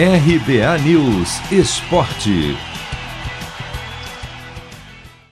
RBA News Esporte.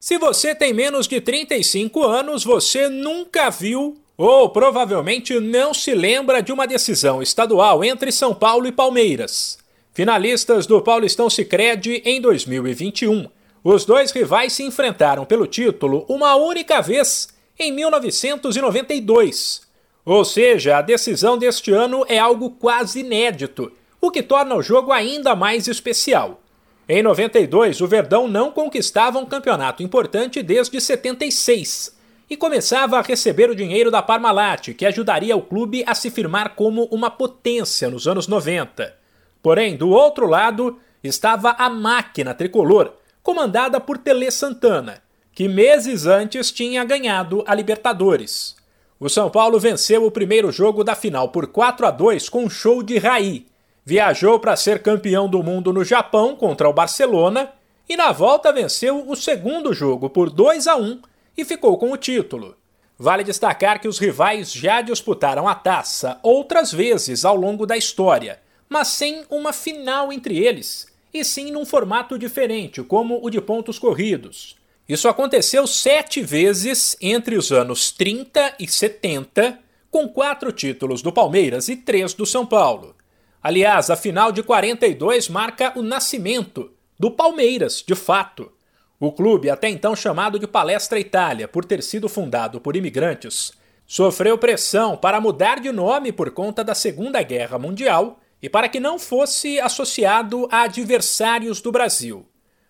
Se você tem menos de 35 anos, você nunca viu ou provavelmente não se lembra de uma decisão estadual entre São Paulo e Palmeiras. Finalistas do Paulistão Sicredi em 2021. Os dois rivais se enfrentaram pelo título uma única vez em 1992. Ou seja, a decisão deste ano é algo quase inédito o que torna o jogo ainda mais especial. Em 92, o Verdão não conquistava um campeonato importante desde 76 e começava a receber o dinheiro da Parmalat, que ajudaria o clube a se firmar como uma potência nos anos 90. Porém, do outro lado estava a máquina tricolor, comandada por Tele Santana, que meses antes tinha ganhado a Libertadores. O São Paulo venceu o primeiro jogo da final por 4 a 2 com um show de Raí, viajou para ser campeão do mundo no Japão contra o Barcelona e na volta venceu o segundo jogo por 2 a 1 e ficou com o título. Vale destacar que os rivais já disputaram a taça outras vezes ao longo da história, mas sem uma final entre eles, e sim num formato diferente, como o de pontos corridos. Isso aconteceu sete vezes entre os anos 30 e 70, com quatro títulos do Palmeiras e três do São Paulo. Aliás, a final de 42 marca o nascimento do Palmeiras, de fato. O clube, até então chamado de Palestra Itália por ter sido fundado por imigrantes, sofreu pressão para mudar de nome por conta da Segunda Guerra Mundial e para que não fosse associado a adversários do Brasil.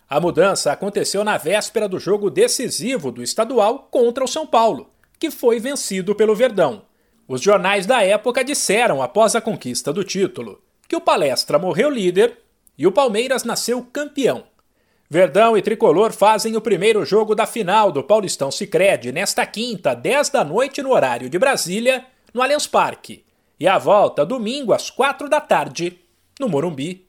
A mudança aconteceu na véspera do jogo decisivo do estadual contra o São Paulo, que foi vencido pelo Verdão. Os jornais da época disseram, após a conquista do título, que o Palestra morreu líder e o Palmeiras nasceu campeão. Verdão e Tricolor fazem o primeiro jogo da final do Paulistão Sicredi nesta quinta, 10 da noite no horário de Brasília, no Allianz Parque. E a volta domingo às 4 da tarde, no Morumbi.